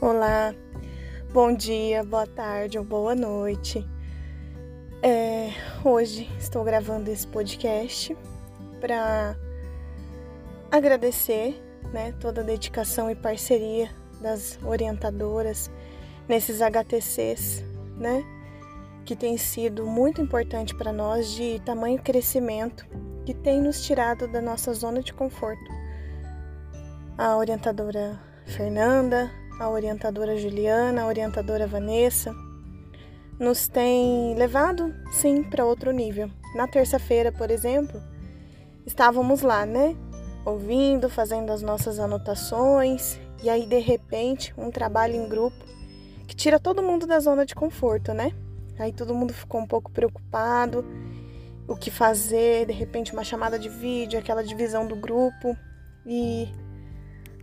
Olá, bom dia, boa tarde ou boa noite. É, hoje estou gravando esse podcast para agradecer né, toda a dedicação e parceria das orientadoras nesses HTCs, né, que tem sido muito importante para nós de tamanho crescimento que tem nos tirado da nossa zona de conforto. A orientadora Fernanda, a orientadora Juliana, a orientadora Vanessa, nos tem levado sim para outro nível. Na terça-feira, por exemplo, estávamos lá, né? Ouvindo, fazendo as nossas anotações, e aí de repente, um trabalho em grupo que tira todo mundo da zona de conforto, né? Aí todo mundo ficou um pouco preocupado, o que fazer, de repente uma chamada de vídeo, aquela divisão do grupo, e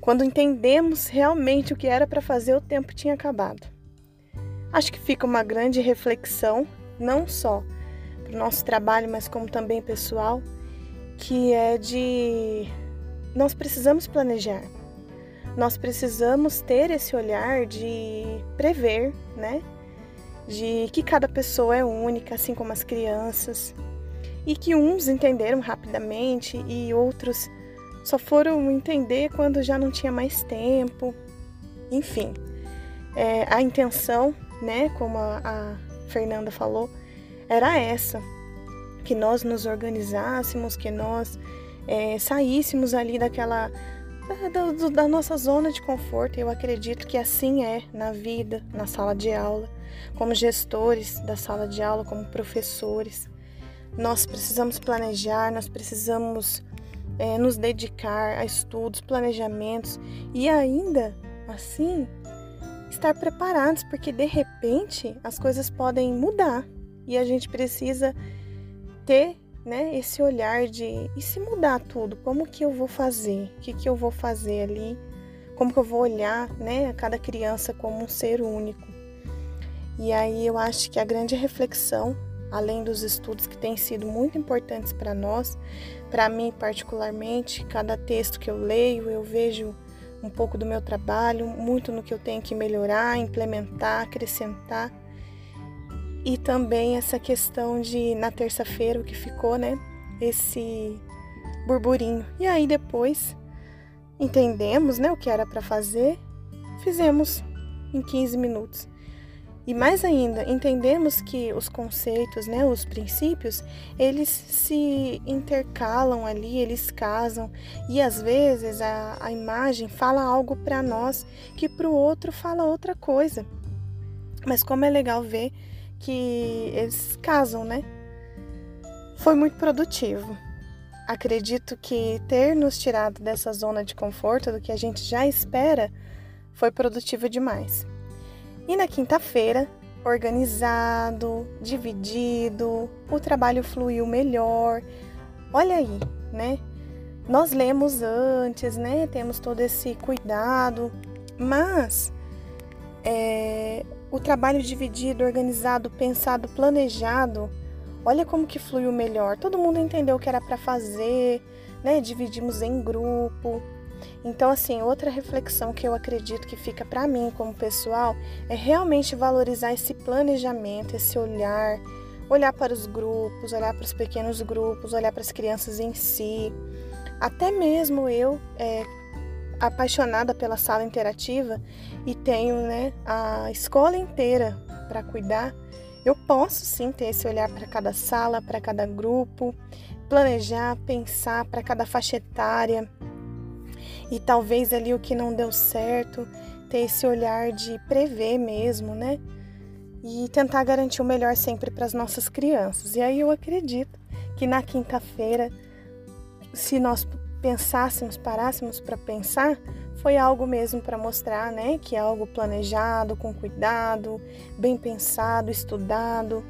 quando entendemos realmente o que era para fazer, o tempo tinha acabado. Acho que fica uma grande reflexão, não só para o nosso trabalho, mas como também pessoal, que é de nós precisamos planejar. Nós precisamos ter esse olhar de prever, né? De que cada pessoa é única, assim como as crianças, e que uns entenderam rapidamente e outros só foram entender quando já não tinha mais tempo. Enfim, é, a intenção, né, como a, a Fernanda falou, era essa: que nós nos organizássemos, que nós é, saíssemos ali daquela da, da, da, nossa zona de conforto. Eu acredito que assim é na vida, na sala de aula, como gestores da sala de aula, como professores. Nós precisamos planejar, nós precisamos é, nos dedicar a estudos, planejamentos e ainda assim estar preparados, porque de repente as coisas podem mudar e a gente precisa ter né, esse olhar de e se mudar tudo, como que eu vou fazer? O que, que eu vou fazer ali? Como que eu vou olhar né, a cada criança como um ser único? E aí eu acho que a grande reflexão além dos estudos que têm sido muito importantes para nós, para mim particularmente, cada texto que eu leio, eu vejo um pouco do meu trabalho, muito no que eu tenho que melhorar, implementar, acrescentar. E também essa questão de na terça-feira o que ficou, né? Esse burburinho. E aí depois entendemos, né, o que era para fazer, fizemos em 15 minutos. E mais ainda, entendemos que os conceitos, né, os princípios, eles se intercalam ali, eles casam e às vezes a, a imagem fala algo para nós que para o outro fala outra coisa. Mas como é legal ver que eles casam, né? Foi muito produtivo. Acredito que ter nos tirado dessa zona de conforto do que a gente já espera foi produtivo demais. E na quinta-feira, organizado, dividido, o trabalho fluiu melhor. Olha aí, né? Nós lemos antes, né? Temos todo esse cuidado, mas é, o trabalho dividido, organizado, pensado, planejado, olha como que fluiu melhor. Todo mundo entendeu o que era para fazer, né? Dividimos em grupo, então, assim, outra reflexão que eu acredito que fica para mim como pessoal é realmente valorizar esse planejamento, esse olhar, olhar para os grupos, olhar para os pequenos grupos, olhar para as crianças em si. Até mesmo eu, é, apaixonada pela sala interativa e tenho né, a escola inteira para cuidar, eu posso sim ter esse olhar para cada sala, para cada grupo, planejar, pensar para cada faixa etária e talvez ali o que não deu certo, ter esse olhar de prever mesmo, né? E tentar garantir o melhor sempre para as nossas crianças. E aí eu acredito que na quinta-feira, se nós pensássemos, parássemos para pensar, foi algo mesmo para mostrar, né, que é algo planejado, com cuidado, bem pensado, estudado,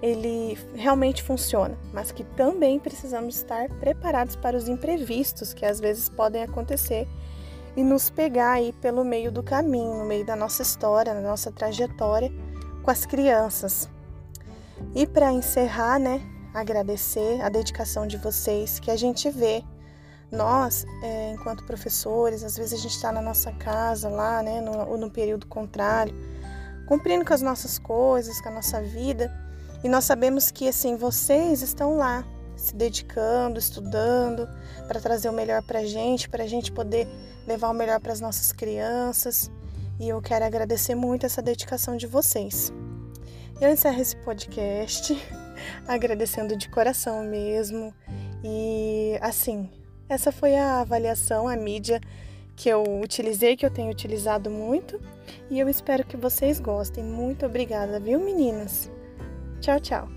ele realmente funciona, mas que também precisamos estar preparados para os imprevistos que às vezes podem acontecer e nos pegar aí pelo meio do caminho, no meio da nossa história, na nossa trajetória com as crianças. E para encerrar, né, agradecer a dedicação de vocês que a gente vê Nós, é, enquanto professores, às vezes a gente está na nossa casa lá, né, no, ou no período contrário, cumprindo com as nossas coisas, com a nossa vida, e nós sabemos que assim vocês estão lá se dedicando, estudando para trazer o melhor para a gente, para a gente poder levar o melhor para as nossas crianças. E eu quero agradecer muito essa dedicação de vocês. Eu encerro esse podcast agradecendo de coração mesmo. E assim, essa foi a avaliação, a mídia que eu utilizei, que eu tenho utilizado muito. E eu espero que vocês gostem. Muito obrigada, viu, meninas? Tchau, tchau.